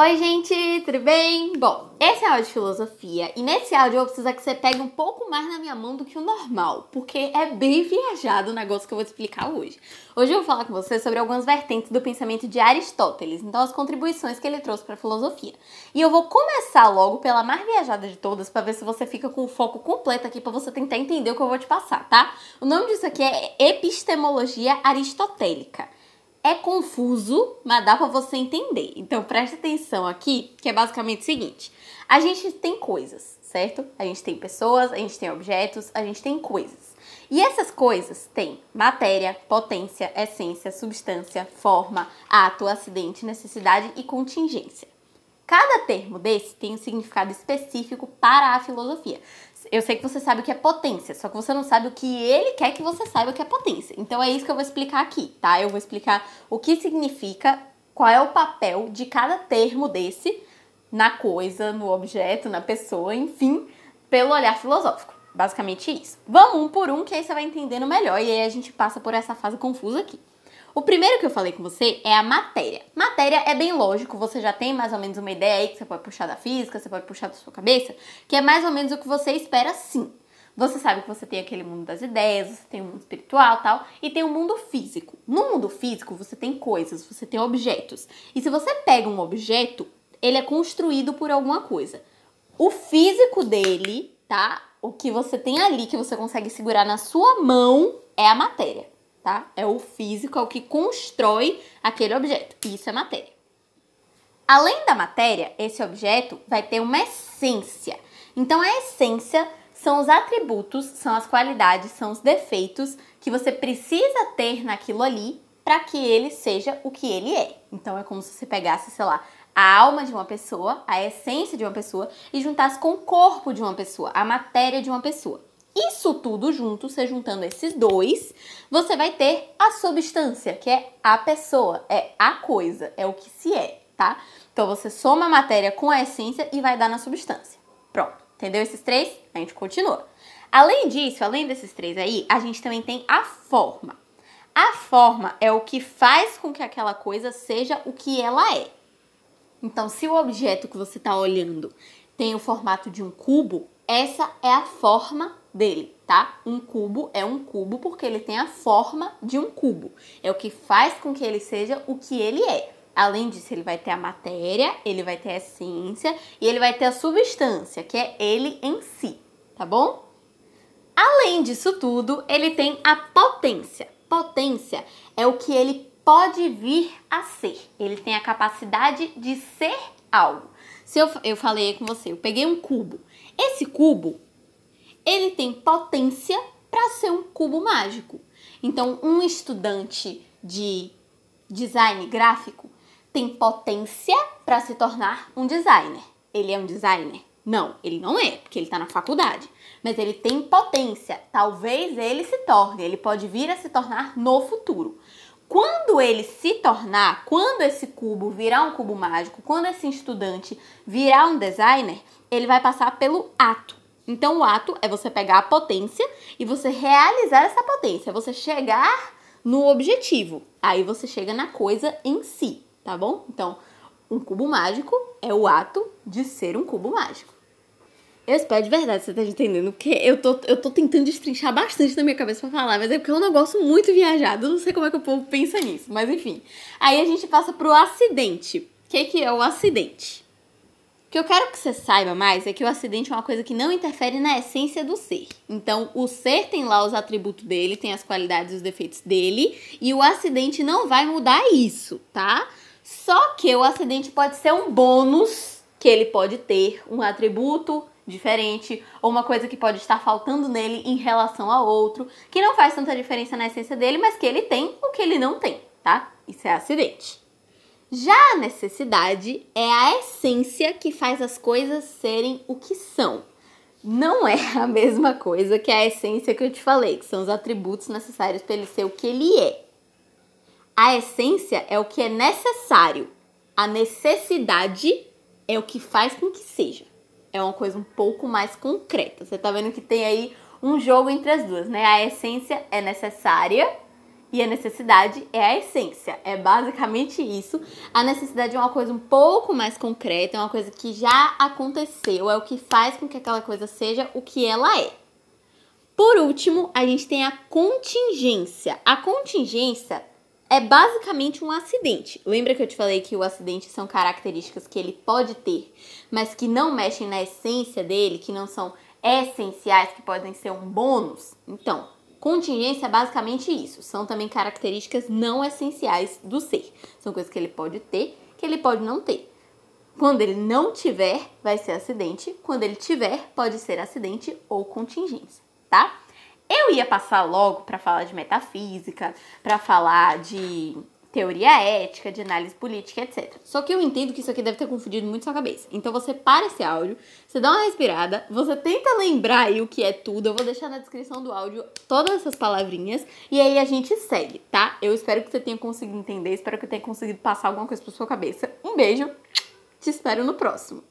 Oi, gente, tudo bem? Bom, esse é áudio de filosofia e nesse áudio eu vou precisar que você pegue um pouco mais na minha mão do que o normal, porque é bem viajado o negócio que eu vou te explicar hoje. Hoje eu vou falar com você sobre algumas vertentes do pensamento de Aristóteles, então as contribuições que ele trouxe para a filosofia. E eu vou começar logo pela mais viajada de todas para ver se você fica com o foco completo aqui para você tentar entender o que eu vou te passar, tá? O nome disso aqui é epistemologia aristotélica é confuso, mas dá para você entender. Então preste atenção aqui, que é basicamente o seguinte: a gente tem coisas, certo? A gente tem pessoas, a gente tem objetos, a gente tem coisas. E essas coisas têm matéria, potência, essência, substância, forma, ato, acidente, necessidade e contingência. Cada termo desse tem um significado específico para a filosofia. Eu sei que você sabe o que é potência, só que você não sabe o que ele quer que você saiba o que é potência. Então é isso que eu vou explicar aqui, tá? Eu vou explicar o que significa, qual é o papel de cada termo desse na coisa, no objeto, na pessoa, enfim, pelo olhar filosófico. Basicamente isso. Vamos um por um, que aí você vai entendendo melhor e aí a gente passa por essa fase confusa aqui. O primeiro que eu falei com você é a matéria. Matéria é bem lógico, você já tem mais ou menos uma ideia aí que você pode puxar da física, você pode puxar da sua cabeça, que é mais ou menos o que você espera sim. Você sabe que você tem aquele mundo das ideias, você tem o um mundo espiritual tal, e tem o um mundo físico. No mundo físico, você tem coisas, você tem objetos. E se você pega um objeto, ele é construído por alguma coisa. O físico dele, tá? O que você tem ali, que você consegue segurar na sua mão, é a matéria tá? É o físico, é o que constrói aquele objeto. Isso é matéria. Além da matéria, esse objeto vai ter uma essência. Então, a essência são os atributos, são as qualidades, são os defeitos que você precisa ter naquilo ali para que ele seja o que ele é. Então, é como se você pegasse, sei lá, a alma de uma pessoa, a essência de uma pessoa e juntasse com o corpo de uma pessoa, a matéria de uma pessoa. Isso tudo junto, você juntando esses dois, você vai ter a substância, que é a pessoa, é a coisa, é o que se é, tá? Então você soma a matéria com a essência e vai dar na substância. Pronto, entendeu esses três? A gente continua. Além disso, além desses três aí, a gente também tem a forma. A forma é o que faz com que aquela coisa seja o que ela é. Então, se o objeto que você está olhando tem o formato de um cubo, essa é a forma dele, tá? Um cubo é um cubo porque ele tem a forma de um cubo. É o que faz com que ele seja o que ele é. Além disso, ele vai ter a matéria, ele vai ter a essência e ele vai ter a substância, que é ele em si, tá bom? Além disso tudo, ele tem a potência. Potência é o que ele pode vir a ser. Ele tem a capacidade de ser algo. Se eu, eu falei com você, eu peguei um cubo. Esse cubo, ele tem potência para ser um cubo mágico. Então, um estudante de design gráfico tem potência para se tornar um designer. Ele é um designer? Não, ele não é, porque ele está na faculdade. Mas ele tem potência. Talvez ele se torne, ele pode vir a se tornar no futuro. Quando ele se tornar, quando esse cubo virar um cubo mágico, quando esse estudante virar um designer, ele vai passar pelo ato. Então, o ato é você pegar a potência e você realizar essa potência, você chegar no objetivo. Aí você chega na coisa em si, tá bom? Então, um cubo mágico é o ato de ser um cubo mágico. Eu espero de verdade você tá entendendo, porque eu tô, eu tô tentando destrinchar bastante na minha cabeça pra falar, mas é porque é um negócio muito viajado, eu não sei como é que o povo pensa nisso, mas enfim. Aí a gente passa pro acidente. O que, que é o acidente? O que eu quero que você saiba mais é que o acidente é uma coisa que não interfere na essência do ser. Então, o ser tem lá os atributos dele, tem as qualidades e os defeitos dele, e o acidente não vai mudar isso, tá? Só que o acidente pode ser um bônus que ele pode ter, um atributo diferente, ou uma coisa que pode estar faltando nele em relação a outro, que não faz tanta diferença na essência dele, mas que ele tem o que ele não tem, tá? Isso é acidente. Já a necessidade é a essência que faz as coisas serem o que são. Não é a mesma coisa que a essência que eu te falei, que são os atributos necessários para ele ser o que ele é. A essência é o que é necessário. A necessidade é o que faz com que seja. É uma coisa um pouco mais concreta. Você tá vendo que tem aí um jogo entre as duas, né? A essência é necessária e a necessidade é a essência. É basicamente isso. A necessidade é uma coisa um pouco mais concreta, é uma coisa que já aconteceu, é o que faz com que aquela coisa seja o que ela é. Por último, a gente tem a contingência. A contingência é basicamente um acidente. Lembra que eu te falei que o acidente são características que ele pode ter, mas que não mexem na essência dele, que não são essenciais, que podem ser um bônus? Então, contingência é basicamente isso. São também características não essenciais do ser. São coisas que ele pode ter, que ele pode não ter. Quando ele não tiver, vai ser acidente. Quando ele tiver, pode ser acidente ou contingência, tá? Eu ia passar logo para falar de metafísica, para falar de teoria ética, de análise política, etc. Só que eu entendo que isso aqui deve ter confundido muito sua cabeça. Então você para esse áudio, você dá uma respirada, você tenta lembrar aí o que é tudo. Eu vou deixar na descrição do áudio todas essas palavrinhas e aí a gente segue, tá? Eu espero que você tenha conseguido entender, espero que eu tenha conseguido passar alguma coisa pra sua cabeça. Um beijo, te espero no próximo.